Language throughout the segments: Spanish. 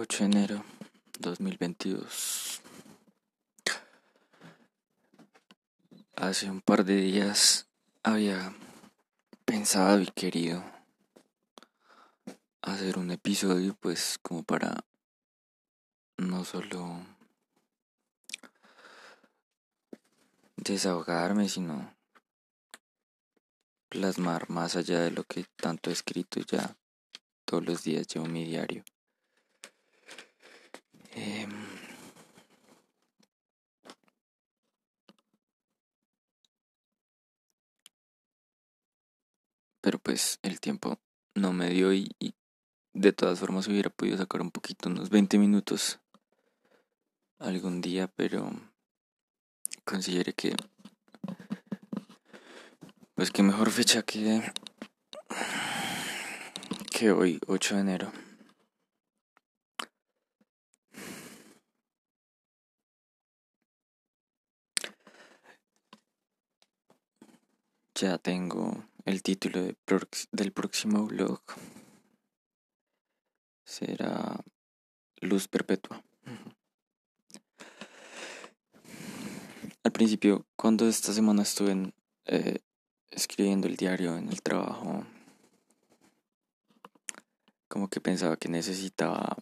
8 de enero 2022. Hace un par de días había pensado y querido hacer un episodio pues como para no solo desahogarme, sino plasmar más allá de lo que tanto he escrito ya todos los días llevo mi diario. Em, pero pues el tiempo no me dio y, de todas formas hubiera podido sacar un poquito, unos 20 minutos algún día, pero consideré que pues que mejor fecha que que hoy, 8 de enero. Ya tengo el título de del próximo blog. Será Luz Perpetua. Al principio, cuando esta semana estuve eh, escribiendo el diario en el trabajo, como que pensaba que necesitaba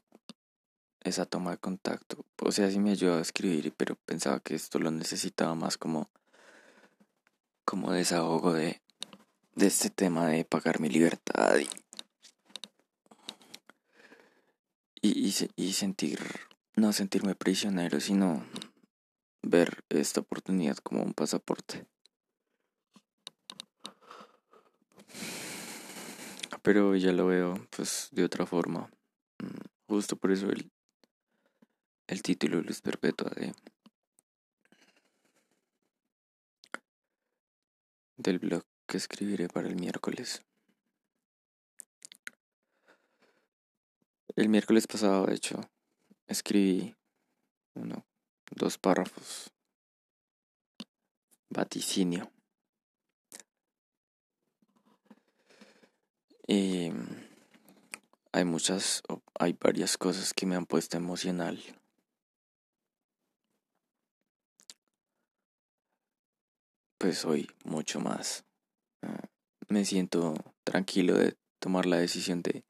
esa toma de contacto. O sea, sí me ayudaba a escribir, pero pensaba que esto lo necesitaba más como como desahogo de, de este tema de pagar mi libertad y, y, sentir, no sentirme prisionero, sino ver esta oportunidad como un pasaporte. Pero ya lo veo pues de otra forma. Mm, justo por eso el, el título Luz Perpetua de del blog que escribiré para el miércoles. El miércoles pasado, de hecho, escribí uno, dos párrafos. Vaticinio. Y hay muchas, hay varias cosas que me han puesto emocional pues hoy mucho más. Ah, me siento tranquilo de tomar la decisión de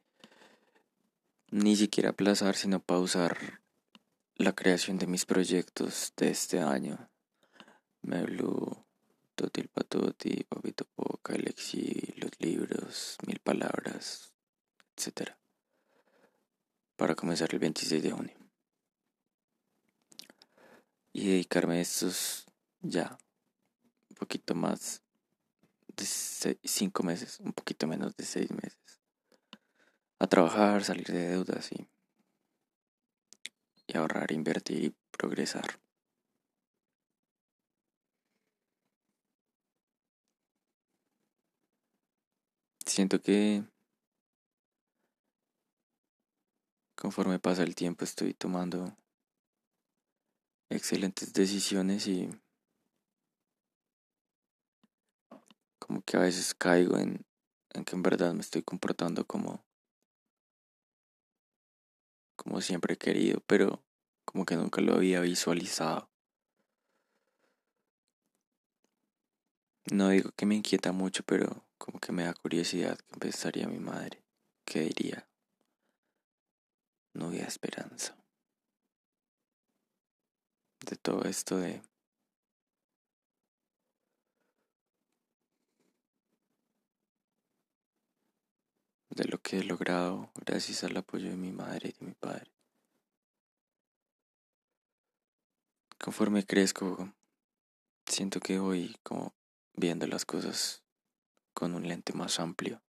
ni siquiera aplazar, sino pausar la creación de mis proyectos de este año. Meblu, Totil Patoti, Papito Poca, Lexi, los libros, mil palabras, etc. Para comenzar el 26 de junio. Y dedicarme a estos ya poquito más de cinco meses, un poquito menos de seis meses. A trabajar, salir de deudas y, y ahorrar, invertir y progresar. Siento que conforme pasa el tiempo estoy tomando excelentes decisiones y como que a veces caigo en, en que en verdad me estoy comportando como como siempre he querido, pero como que nunca lo había visualizado. No digo que me inquieta mucho, pero como que me da curiosidad que pensaría mi madre, que diría, no había esperanza. De todo esto de de lo que he logrado gracias al apoyo de mi madre y de mi padre. Conforme crezco, siento que voy como viendo las cosas con un lente más amplio,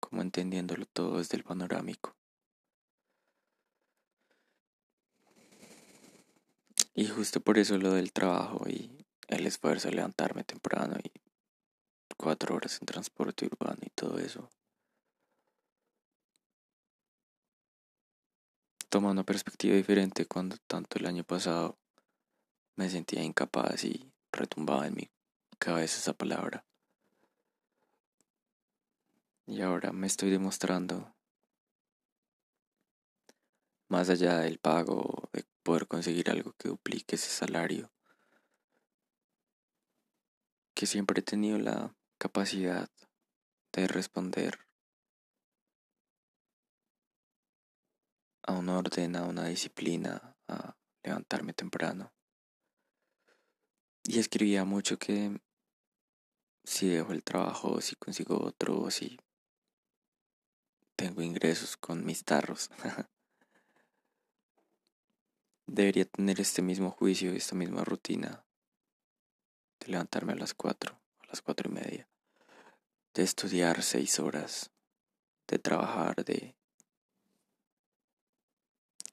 como entendiéndolo todo desde el panorámico. Y justo por eso lo del trabajo y el esfuerzo de levantarme temprano y cuatro horas en transporte urbano y todo eso. Toma una perspectiva diferente cuando tanto el año pasado me sentía incapaz y retumbaba en mi cabeza esa palabra. Y ahora me estoy demostrando más allá del pago, de poder conseguir algo que duplique ese salario, que siempre he tenido la capacidad de responder a un orden, a una disciplina, a levantarme temprano. Y escribía mucho que si dejo el trabajo, si consigo otro, si tengo ingresos con mis tarros. Debería tener este mismo juicio, esta misma rutina de levantarme a las cuatro, las cuatro y media, de estudiar seis horas, de trabajar, de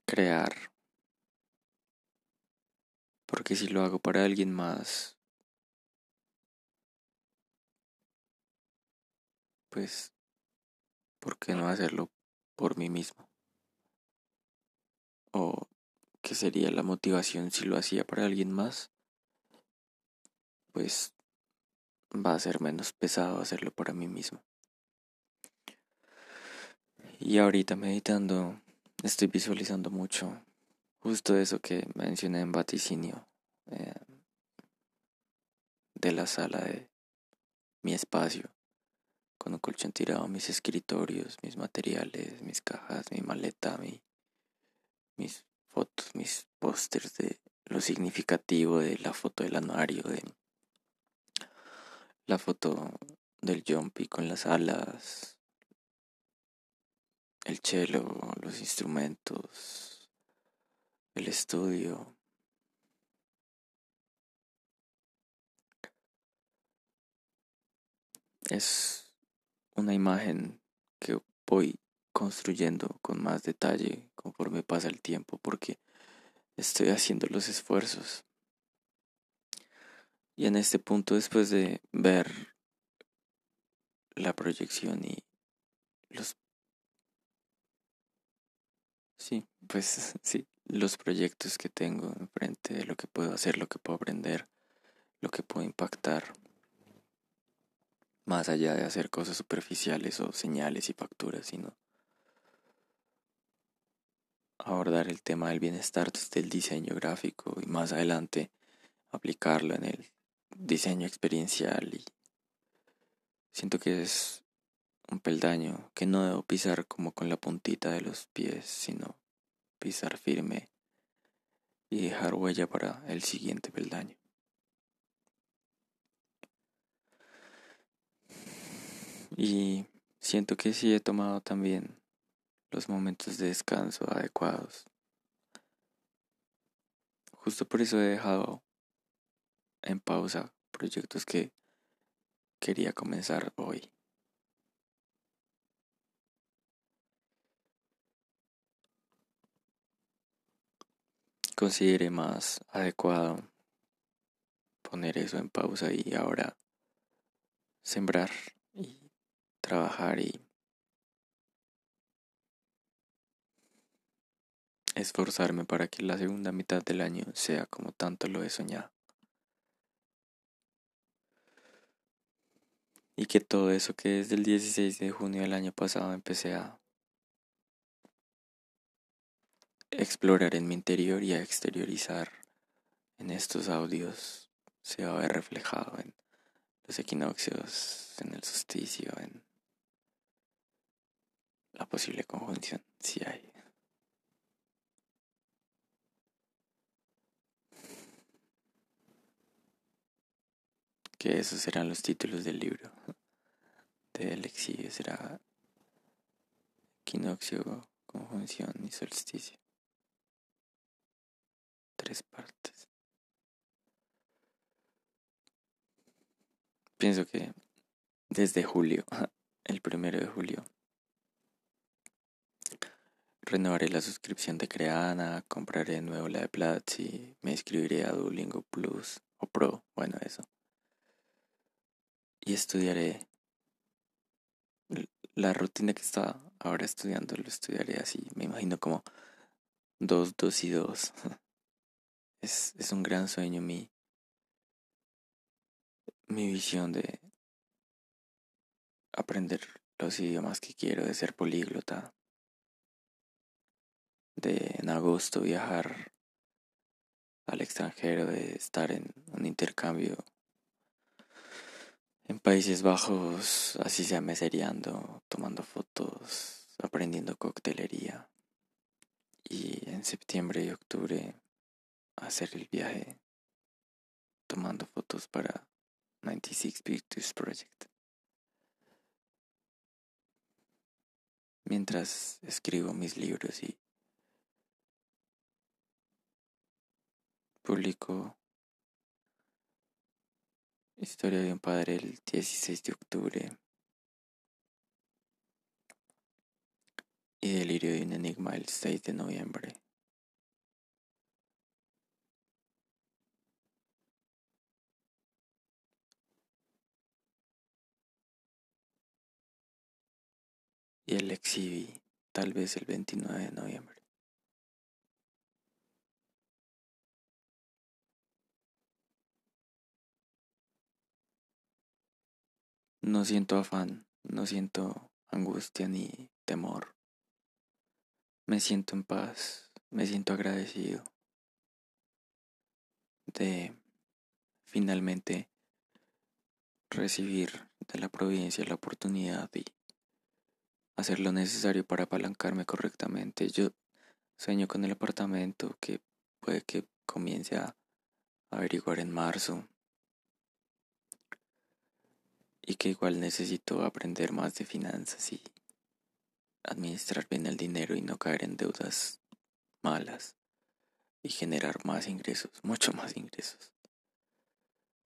crear. Porque si lo hago para alguien más, pues, ¿por qué no hacerlo por mí mismo? ¿O qué sería la motivación si lo hacía para alguien más? Pues va a ser menos pesado hacerlo para mí mismo. Y ahorita meditando, estoy visualizando mucho justo eso que mencioné en vaticinio eh, de la sala de mi espacio con un colchón tirado, mis escritorios, mis materiales, mis cajas, mi maleta, mi, mis fotos, mis pósters de lo significativo de la foto del anuario, de la foto del jumpy con las alas, el cello, los instrumentos, el estudio. Es una imagen que voy construyendo con más detalle conforme pasa el tiempo porque estoy haciendo los esfuerzos. Y en este punto, después de ver la proyección y los... Sí, pues sí, los proyectos que tengo enfrente de lo que puedo hacer, lo que puedo aprender, lo que puedo impactar, más allá de hacer cosas superficiales o señales y facturas, sino abordar el tema del bienestar desde el diseño gráfico y más adelante aplicarlo en el diseño experiencial y siento que es un peldaño que no debo pisar como con la puntita de los pies, sino pisar firme y dejar huella para el siguiente peldaño. Y siento que sí he tomado también los momentos de descanso adecuados. Justo por eso he dejado en pausa proyectos que quería comenzar hoy. Consideré más adecuado poner eso en pausa y ahora sembrar y trabajar y esforzarme para que la segunda mitad del año sea como tanto lo he soñado. Y que todo eso que desde el 16 de junio del año pasado empecé a explorar en mi interior y a exteriorizar en estos audios se va a ver reflejado en los equinoccios, en el solsticio, en la posible conjunción, si hay. Que esos serán los títulos del libro de Alexi, será equinoccio, conjunción y solsticio. Tres partes. Pienso que desde julio, el primero de julio, renovaré la suscripción de Creana, compraré de nuevo la de Platzi, me inscribiré a Duolingo Plus o Pro, bueno eso y estudiaré la rutina que estaba ahora estudiando, lo estudiaré así, me imagino como dos, dos y dos. Es, es un gran sueño mi, mi visión de aprender los idiomas que quiero, de ser políglota. de en agosto viajar al extranjero, de estar en un intercambio en Países Bajos, así sea mesereando, tomando fotos, aprendiendo coctelería. Y en septiembre y octubre hacer el viaje tomando fotos para 96 Pictures Project. Mientras escribo mis libros y publico Historia de un padre el 16 de octubre y Delirio de un enigma el 6 de noviembre. Y el exhibí tal vez el 29 de noviembre. No siento afán, no siento angustia ni temor. Me siento en paz, me siento agradecido de finalmente recibir de la providencia la oportunidad y hacer lo necesario para apalancarme correctamente. Yo sueño con el apartamento que puede que comience a averiguar en marzo y que igual necesito aprender más de finanzas y administrar bien el dinero y no caer en deudas malas y generar más ingresos, mucho más ingresos.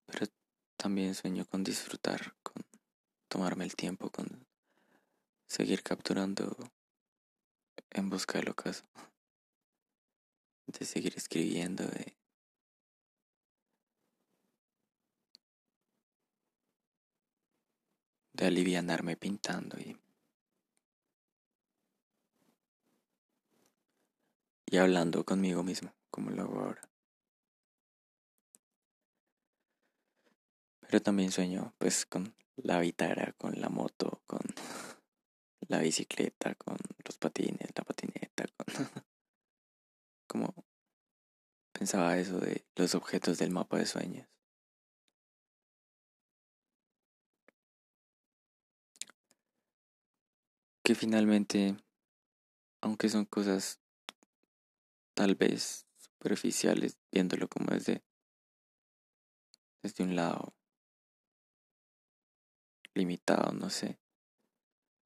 Pero también sueño con disfrutar, con tomarme el tiempo, con seguir capturando en busca del ocaso, de seguir escribiendo, de de alivianarme pintando y, y hablando conmigo mismo, como lo hago ahora. Pero también sueño pues con la guitarra, con la moto, con la bicicleta, con los patines, la patineta, con como pensaba eso de los objetos del mapa de sueños. Que finalmente, aunque son cosas tal vez superficiales, viéndolo como desde, desde un lado limitado, no sé,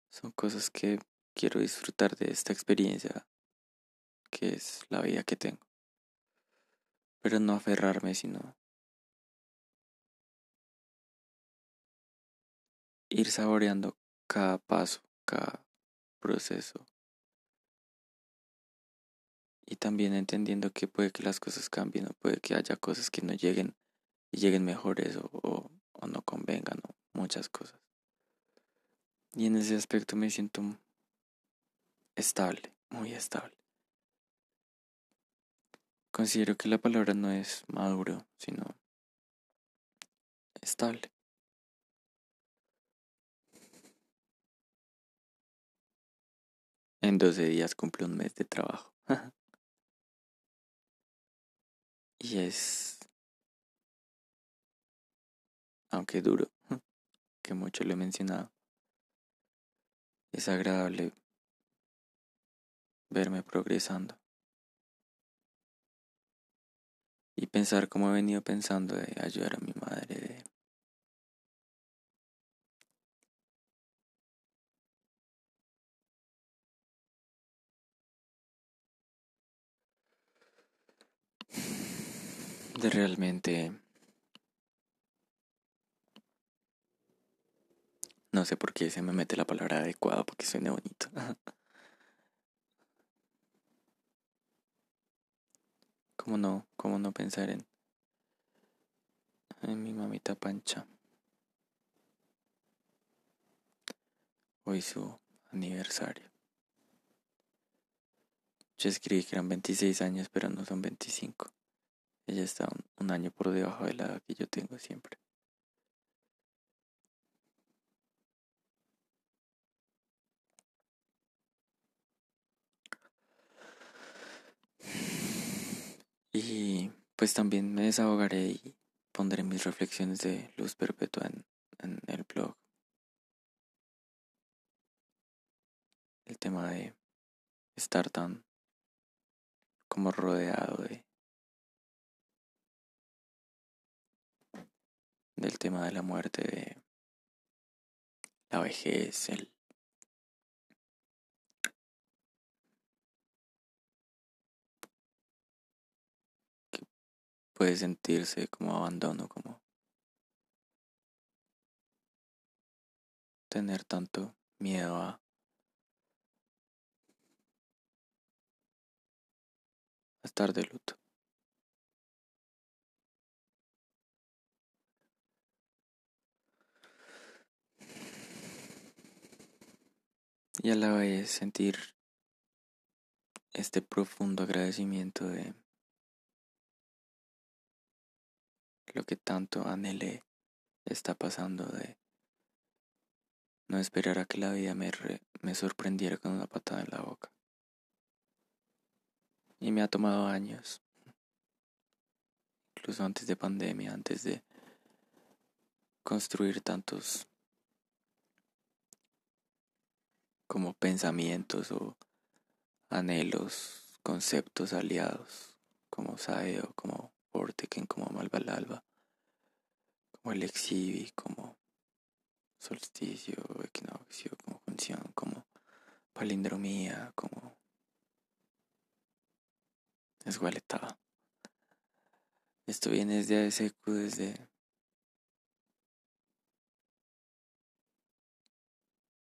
son cosas que quiero disfrutar de esta experiencia que es la vida que tengo. Pero no aferrarme, sino ir saboreando cada paso, cada proceso. Y también entendiendo que puede que las cosas cambien o puede que haya cosas que no lleguen y lleguen mejores o, o, no convengan o muchas cosas. Y en ese aspecto me siento estable, muy estable. Considero que la palabra no es maduro, sino estable. En 12 días cumple un mes de trabajo. y es, aunque duro, que mucho lo he mencionado, es agradable verme progresando. Y pensar como he venido pensando de ayudar a mi madre, de realmente... No sé por qué se me mete la palabra adecuada porque suena bonito. ¿Cómo no? ¿Cómo no pensar en, en mi mamita Pancha? Hoy su aniversario. Yo escribí que eran 26 años, pero no son 25. Ella está un, año por debajo de la edad que yo tengo siempre. Y pues también me desahogaré y pondré mis reflexiones de luz perpetua en, en el blog. El tema de estar tan como rodeado de del tema de la muerte, de la vejez, el que puede sentirse como abandono, como tener tanto miedo a estar de luto. Y a la vez sentir este profundo agradecimiento de lo que tanto anhelé está pasando de no esperar a que la vida me, me sorprendiera con una patada en la boca. Y me ha tomado años, incluso antes de pandemia, antes de construir tantos como pensamientos o anhelos, conceptos aliados, como Saeo, como Vorteken, como Malvalalba, como el Exivi, como solsticio, equinoccio, como función, como palindromía, como esgualetaba. Esto viene desde ASECU, desde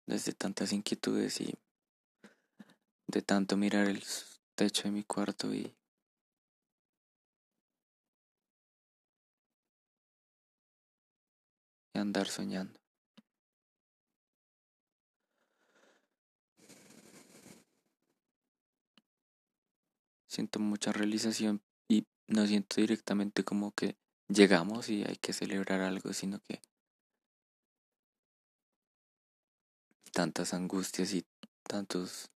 desde tantas inquietudes y de tanto mirar el techo de mi cuarto y andar soñando. siento mucha realización y no siento directamente como que llegamos y hay que celebrar algo, sino que tantas angustias y tantos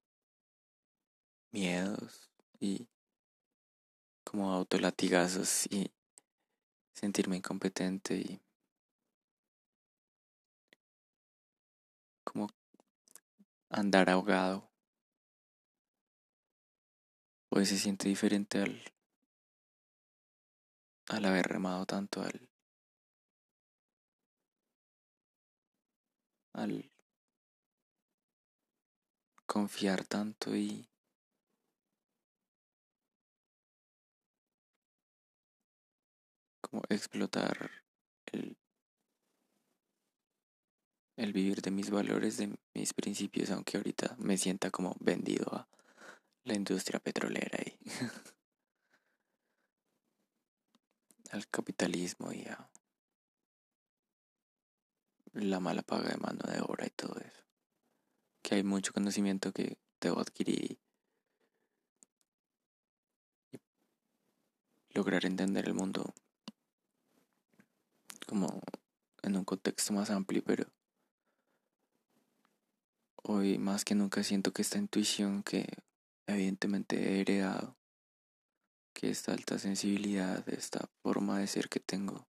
miedos y como autolatigazos y sentirme incompetente y como andar ahogado Hoy se siente diferente al, al haber remado tanto, al, al confiar tanto y como explotar el, el vivir de mis valores, de mis principios, aunque ahorita me sienta como vendido a la industria petrolera y al capitalismo y a la mala paga de mano de obra y todo eso. Que hay mucho conocimiento que debo adquirir y lograr entender el mundo como en un contexto más amplio, pero hoy más que nunca siento que esta intuición que evidentemente he heredado que esta alta sensibilidad, esta forma de ser que tengo,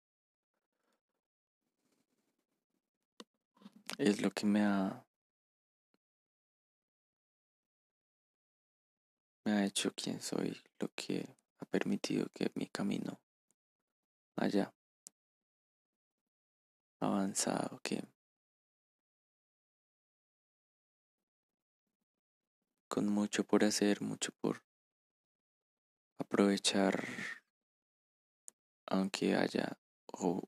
es lo que me ha me ha hecho quien soy, lo que ha permitido que mi camino haya avanzado, que con mucho por hacer, mucho por aprovechar, aunque haya o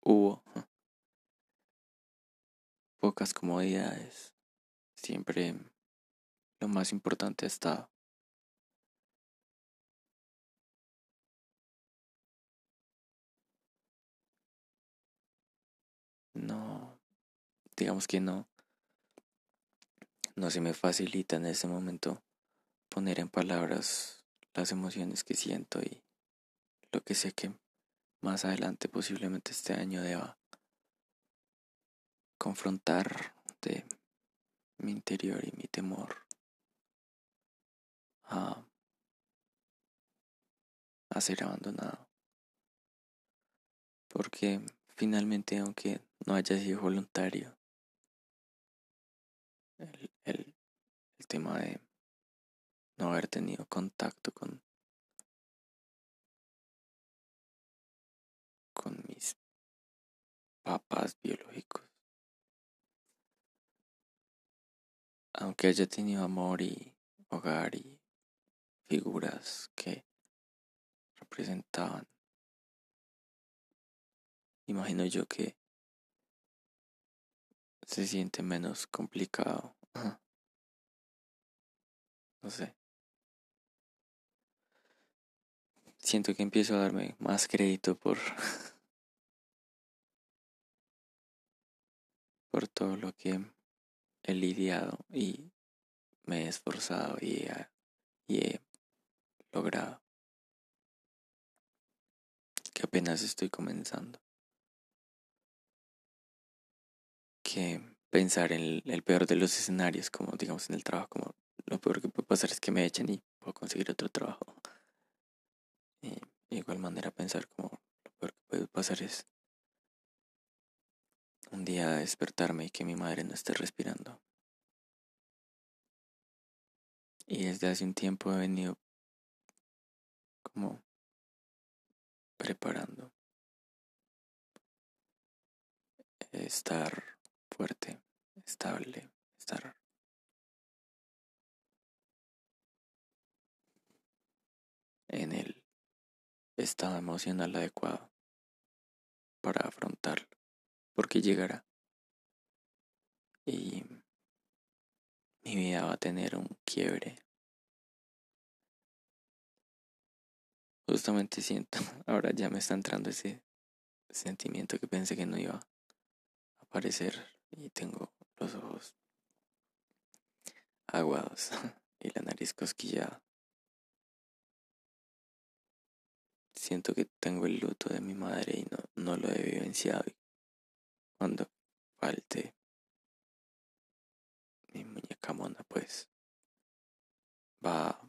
hubo pocas comodidades, siempre lo más importante ha estado. No, digamos que no, no se me facilita en ese momento poner en palabras las emociones que siento y lo que sé que más adelante posiblemente este año deba confrontar de mi interior y mi temor a a ser abandonado. Porque finalmente, aunque no haya sido voluntario, el, el, el tema de no haber tenido contacto con, con mis papás biológicos. Aunque haya tenido amor y hogar y figuras que representaban, imagino yo que se siente menos complicado. No sé. Siento que empiezo a darme más crédito por por todo lo que he lidiado y me he esforzado y he, logrado. Que apenas estoy comenzando. Que pensar en el, peor de los escenarios, como digamos en el trabajo, como lo peor que puede pasar es que me echen y puedo conseguir otro trabajo. Y de igual manera pensar como lo peor que puede pasar es un día despertarme y que mi madre no esté respirando. Y desde hace un tiempo he venido como preparando estar fuerte, estable, estar en el estado emocional adecuado para afrontarlo porque llegará. Y mi vida va a tener un quiebre. Justamente siento, ahora ya me está entrando ese sentimiento que pensé que no iba a aparecer y tengo los ojos aguados y la nariz cosquillada. Siento que tengo el luto de mi madre y no, no lo he vivenciado cuando falte mi muñeca mona, pues va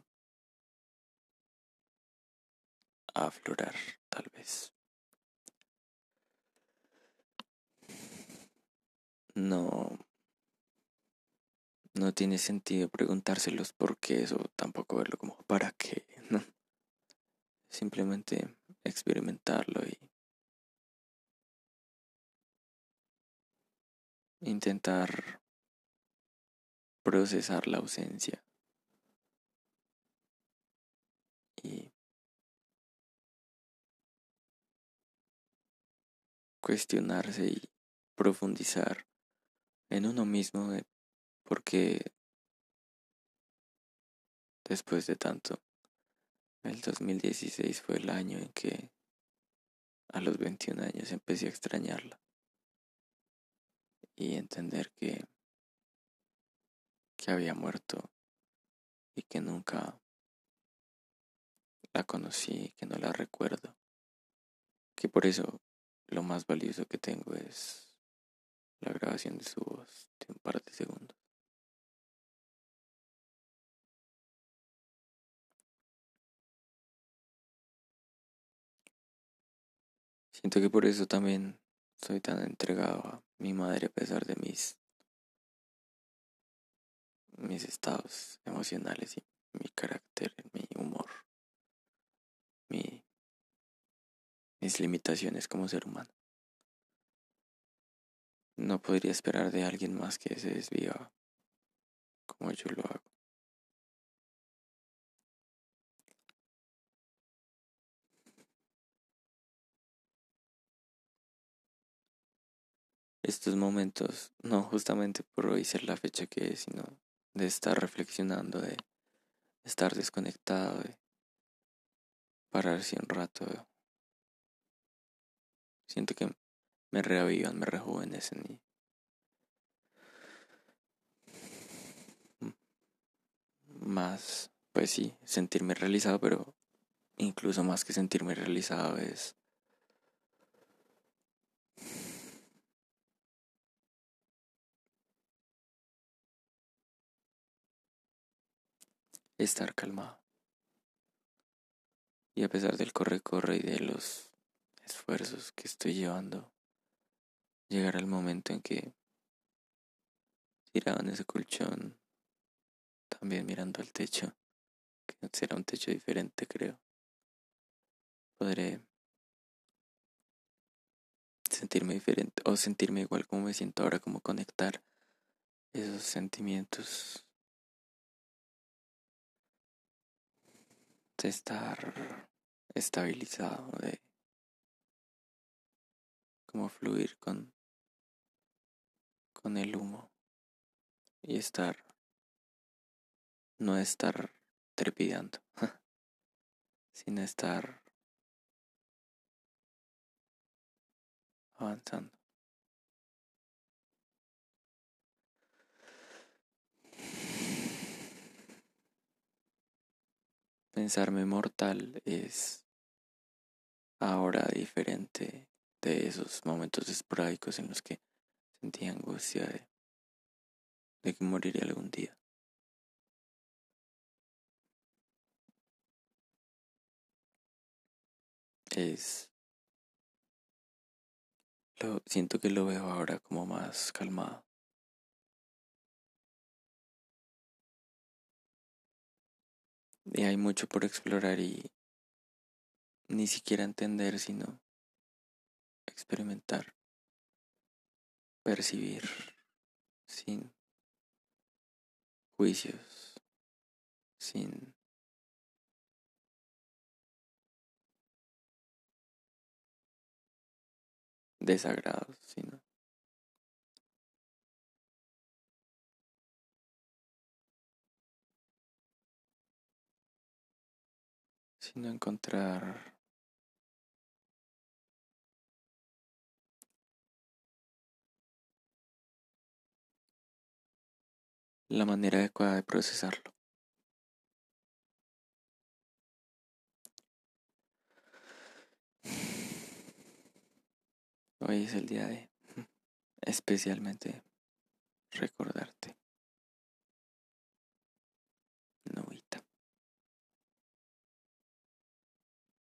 aflorar, tal vez. No, no tiene sentido preguntárselos por qué eso, tampoco verlo como para qué, ¿no? Simplemente experimentarlo y intentar procesar la ausencia y cuestionarse y profundizar en uno mismo de por qué después de tanto. El 2016 fue el año en que a los 21 años empecé a extrañarla y entender que, que había muerto y que nunca la conocí, que no la recuerdo, que por eso lo más valioso que tengo es la grabación de su voz de un par de segundos. Siento que por eso también soy tan entregado a mi madre a pesar de mis mis estados emocionales y mi carácter, mi humor, mi, mis limitaciones como ser humano. No podría esperar de alguien más que se desviva como yo lo hago. estos momentos, no justamente por hoy ser la fecha que es, sino de estar reflexionando, de estar desconectado, de pararse un rato. Siento que me reavivan, me rejuvenecen y más, pues sí, sentirme realizado, pero incluso más que sentirme realizado es estar calmado. Y a pesar del corre-corre y de los esfuerzos que estoy llevando, llegará el momento en que, tirado en ese colchón, también mirando al techo, que será un techo diferente, creo, podré sentirme diferente o sentirme igual como me siento ahora, como conectar esos sentimientos. De estar estabilizado, de como fluir con, con el humo y estar, no estar trepidando, sino estar avanzando. Pensarme mortal es ahora diferente de esos momentos esporádicos en los que sentía angustia de, de que moriría algún día. Es lo, siento que lo veo ahora como más calmado. Y hay mucho por explorar y ni siquiera entender, sino experimentar, percibir sin juicios, sin desagrados, sino encontrar la manera adecuada de procesarlo. Hoy es el día de especialmente recordarte. Novita.